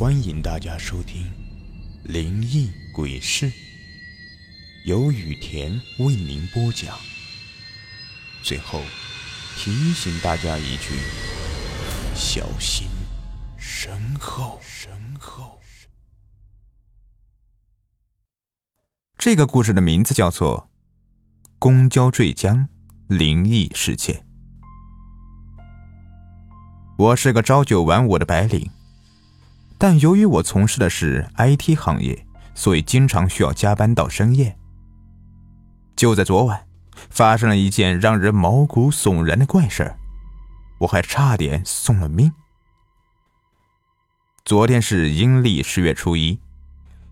欢迎大家收听《灵异鬼事》，由雨田为您播讲。最后提醒大家一句：小心身后。身后。这个故事的名字叫做《公交坠江灵异事件》。我是个朝九晚五的白领。但由于我从事的是 IT 行业，所以经常需要加班到深夜。就在昨晚，发生了一件让人毛骨悚然的怪事，我还差点送了命。昨天是阴历十月初一，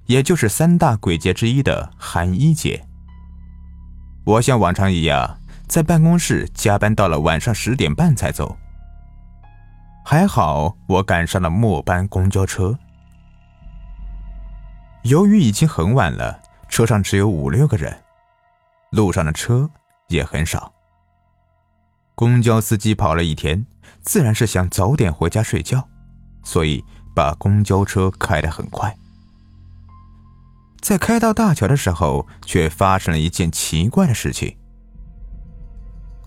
也就是三大鬼节之一的寒衣节。我像往常一样在办公室加班到了晚上十点半才走。还好，我赶上了末班公交车。由于已经很晚了，车上只有五六个人，路上的车也很少。公交司机跑了一天，自然是想早点回家睡觉，所以把公交车开得很快。在开到大桥的时候，却发生了一件奇怪的事情。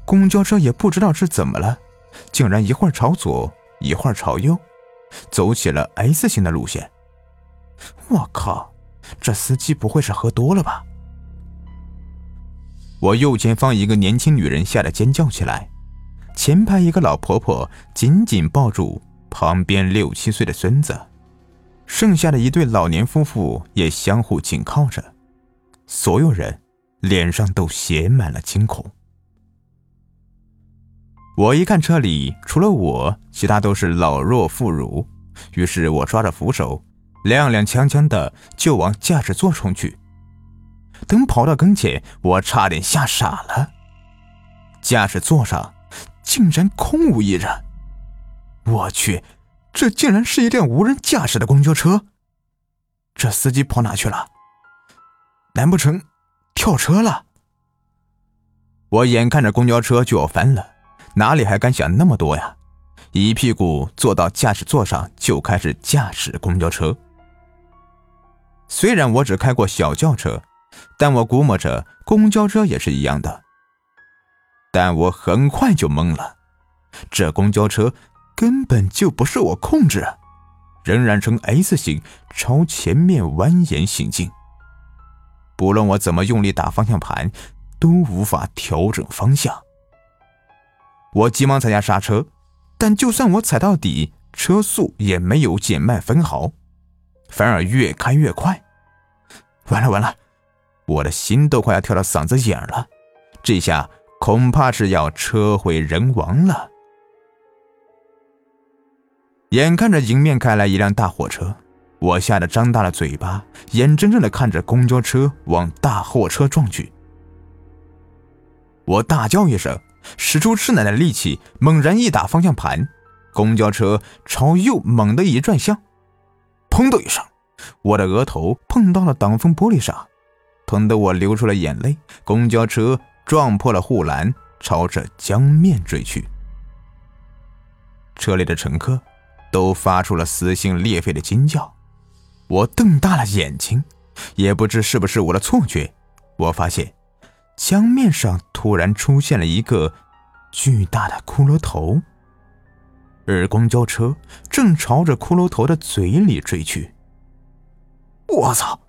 公交车也不知道是怎么了，竟然一会儿朝左。一会儿朝右，走起了 S 型的路线。我靠，这司机不会是喝多了吧？我右前方一个年轻女人吓得尖叫起来，前排一个老婆婆紧紧抱住旁边六七岁的孙子，剩下的一对老年夫妇也相互紧靠着，所有人脸上都写满了惊恐。我一看车里除了我，其他都是老弱妇孺，于是我抓着扶手，踉踉跄跄的就往驾驶座冲去。等跑到跟前，我差点吓傻了，驾驶座上竟然空无一人。我去，这竟然是一辆无人驾驶的公交车！这司机跑哪去了？难不成跳车了？我眼看着公交车就要翻了。哪里还敢想那么多呀！一屁股坐到驾驶座上，就开始驾驶公交车。虽然我只开过小轿车，但我估摸着公交车也是一样的。但我很快就懵了，这公交车根本就不是我控制，仍然呈 S 型朝前面蜿蜒行进。不论我怎么用力打方向盘，都无法调整方向。我急忙踩下刹车，但就算我踩到底，车速也没有减慢分毫，反而越开越快。完了完了，我的心都快要跳到嗓子眼了，这下恐怕是要车毁人亡了。眼看着迎面开来一辆大货车，我吓得张大了嘴巴，眼睁睁的看着公交车往大货车撞去。我大叫一声。使出吃奶的力气，猛然一打方向盘，公交车朝右猛地一转向，砰的一声，我的额头碰到了挡风玻璃上，疼得我流出了眼泪。公交车撞破了护栏，朝着江面坠去。车里的乘客都发出了撕心裂肺的惊叫。我瞪大了眼睛，也不知是不是我的错觉，我发现。江面上突然出现了一个巨大的骷髅头，而公交车正朝着骷髅头的嘴里追去。我操！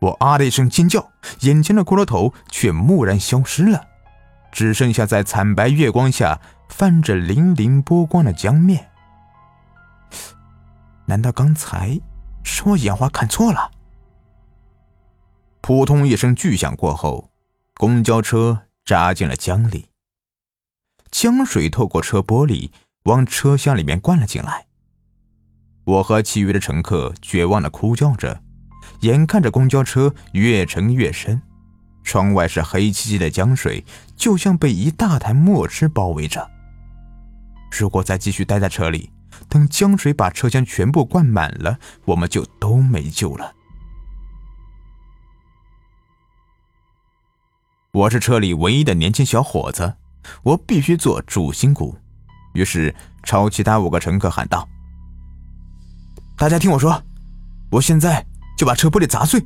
我啊的一声尖叫，眼前的骷髅头却蓦然消失了，只剩下在惨白月光下泛着粼粼波光的江面。难道刚才是我眼花看错了？扑通一声巨响过后。公交车扎进了江里，江水透过车玻璃往车厢里面灌了进来。我和其余的乘客绝望的哭叫着，眼看着公交车越沉越深，窗外是黑漆漆的江水，就像被一大滩墨汁包围着。如果再继续待在车里，等江水把车厢全部灌满了，我们就都没救了。我是车里唯一的年轻小伙子，我必须做主心骨。于是朝其他五个乘客喊道：“大家听我说，我现在就把车玻璃砸碎，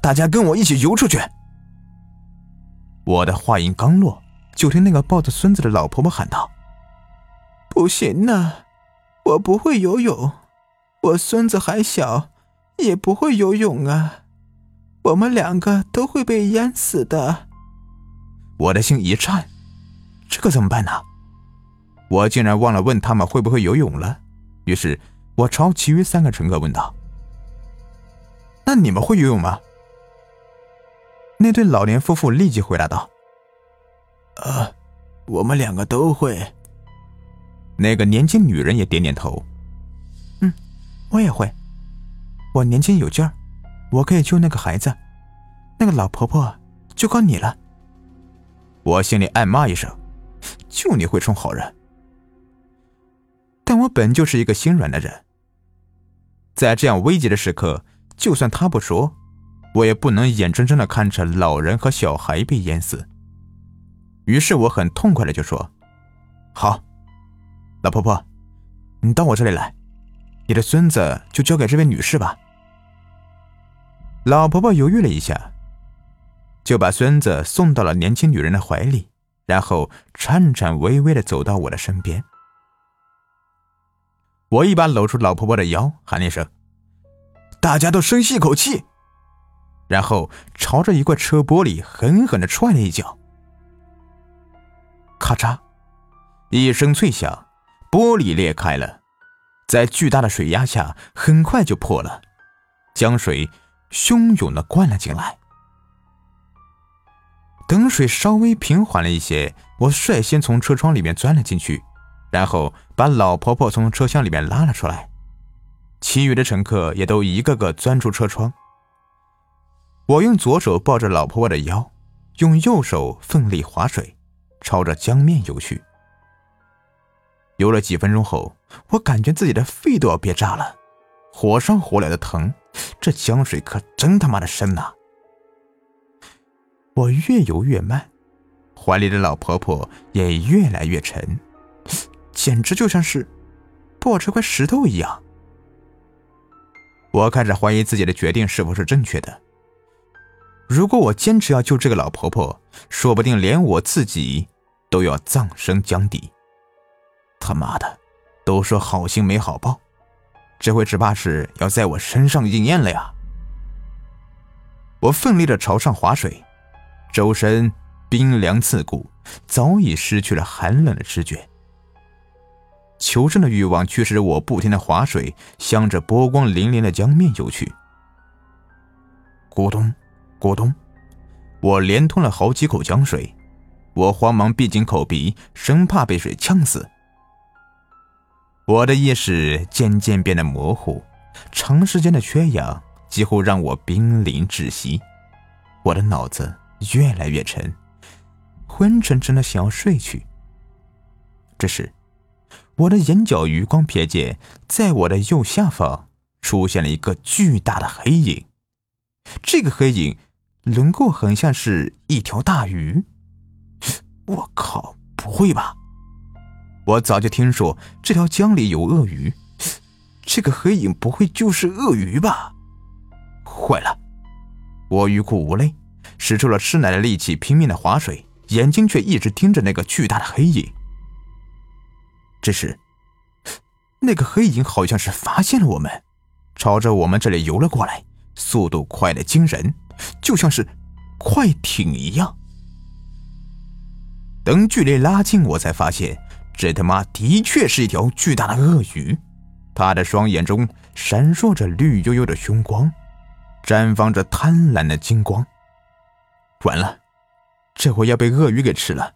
大家跟我一起游出去。我的话音刚落，就听那个抱着孙子的老婆婆喊道：“不行啊，我不会游泳，我孙子还小，也不会游泳啊，我们两个都会被淹死的。”我的心一颤，这可怎么办呢？我竟然忘了问他们会不会游泳了。于是，我朝其余三个乘客问道：“那你们会游泳吗？”那对老年夫妇立即回答道：“呃，我们两个都会。”那个年轻女人也点点头：“嗯，我也会。我年轻有劲儿，我可以救那个孩子。那个老婆婆就靠你了。”我心里暗骂一声：“就你会充好人！”但我本就是一个心软的人，在这样危急的时刻，就算他不说，我也不能眼睁睁的看着老人和小孩被淹死。于是我很痛快的就说：“好，老婆婆，你到我这里来，你的孙子就交给这位女士吧。”老婆婆犹豫了一下。就把孙子送到了年轻女人的怀里，然后颤颤巍巍的走到我的身边。我一把搂住老婆婆的腰，喊了一声：“大家都深吸一口气。”然后朝着一块车玻璃狠狠的踹了一脚。咔嚓，一声脆响，玻璃裂开了，在巨大的水压下，很快就破了，江水汹涌的灌了进来。等水稍微平缓了一些，我率先从车窗里面钻了进去，然后把老婆婆从车厢里面拉了出来，其余的乘客也都一个个钻出车窗。我用左手抱着老婆婆的腰，用右手奋力划水，朝着江面游去。游了几分钟后，我感觉自己的肺都要憋炸了，火烧火燎的疼，这江水可真他妈的深呐！我越游越慢，怀里的老婆婆也越来越沉，简直就像是抱着块石头一样。我开始怀疑自己的决定是否是正确的。如果我坚持要救这个老婆婆，说不定连我自己都要葬身江底。他妈的，都说好心没好报，这回只怕是要在我身上应验了呀！我奋力的朝上划水。周身冰凉刺骨，早已失去了寒冷的知觉。求生的欲望驱使我不停的划水，向着波光粼粼的江面游去。咕咚，咕咚，我连吞了好几口江水，我慌忙闭紧口鼻，生怕被水呛死。我的意识渐渐变得模糊，长时间的缺氧几乎让我濒临窒息，我的脑子。越来越沉，昏沉沉的，想要睡去。这时，我的眼角余光瞥见，在我的右下方出现了一个巨大的黑影。这个黑影轮廓很像是一条大鱼。我靠，不会吧？我早就听说这条江里有鳄鱼，这个黑影不会就是鳄鱼吧？坏了，我欲哭无泪。使出了吃奶的力气，拼命的划水，眼睛却一直盯着那个巨大的黑影。这时，那个黑影好像是发现了我们，朝着我们这里游了过来，速度快的惊人，就像是快艇一样。等距离拉近，我才发现，这他妈的确是一条巨大的鳄鱼，它的双眼中闪烁着绿油油的凶光，绽放着贪婪的金光。完了，这回要被鳄鱼给吃了。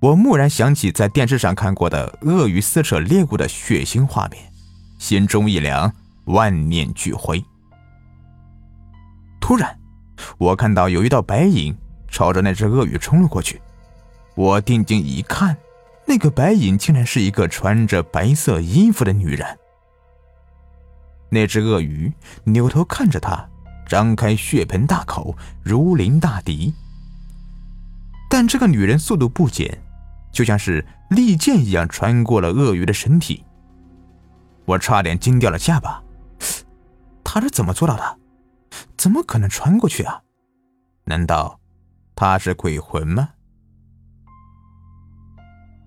我蓦然想起在电视上看过的鳄鱼撕扯猎物的血腥画面，心中一凉，万念俱灰。突然，我看到有一道白影朝着那只鳄鱼冲了过去。我定睛一看，那个白影竟然是一个穿着白色衣服的女人。那只鳄鱼扭头看着他。张开血盆大口，如临大敌。但这个女人速度不减，就像是利剑一样穿过了鳄鱼的身体。我差点惊掉了下巴，他是怎么做到的？怎么可能穿过去啊？难道他是鬼魂吗？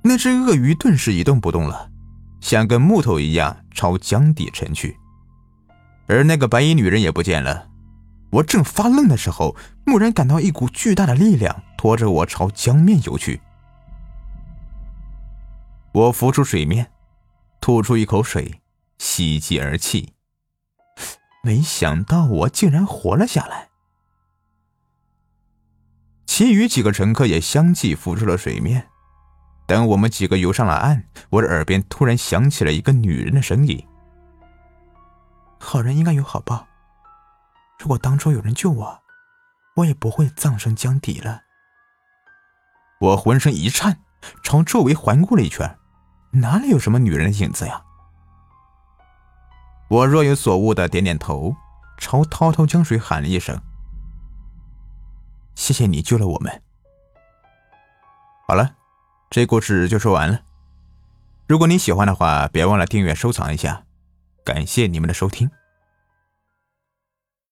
那只鳄鱼顿时一动不动了，像根木头一样朝江底沉去，而那个白衣女人也不见了。我正发愣的时候，蓦然感到一股巨大的力量拖着我朝江面游去。我浮出水面，吐出一口水，喜极而泣。没想到我竟然活了下来。其余几个乘客也相继浮出了水面。等我们几个游上了岸，我的耳边突然响起了一个女人的声音：“好人应该有好报，如果当初有人救我，我也不会葬身江底了。”我浑身一颤，朝周围环顾了一圈，哪里有什么女人的影子呀？我若有所悟的点点头，朝滔滔江水喊了一声：“谢谢你救了我们。”好了。这故事就说完了。如果你喜欢的话，别忘了订阅、收藏一下。感谢你们的收听。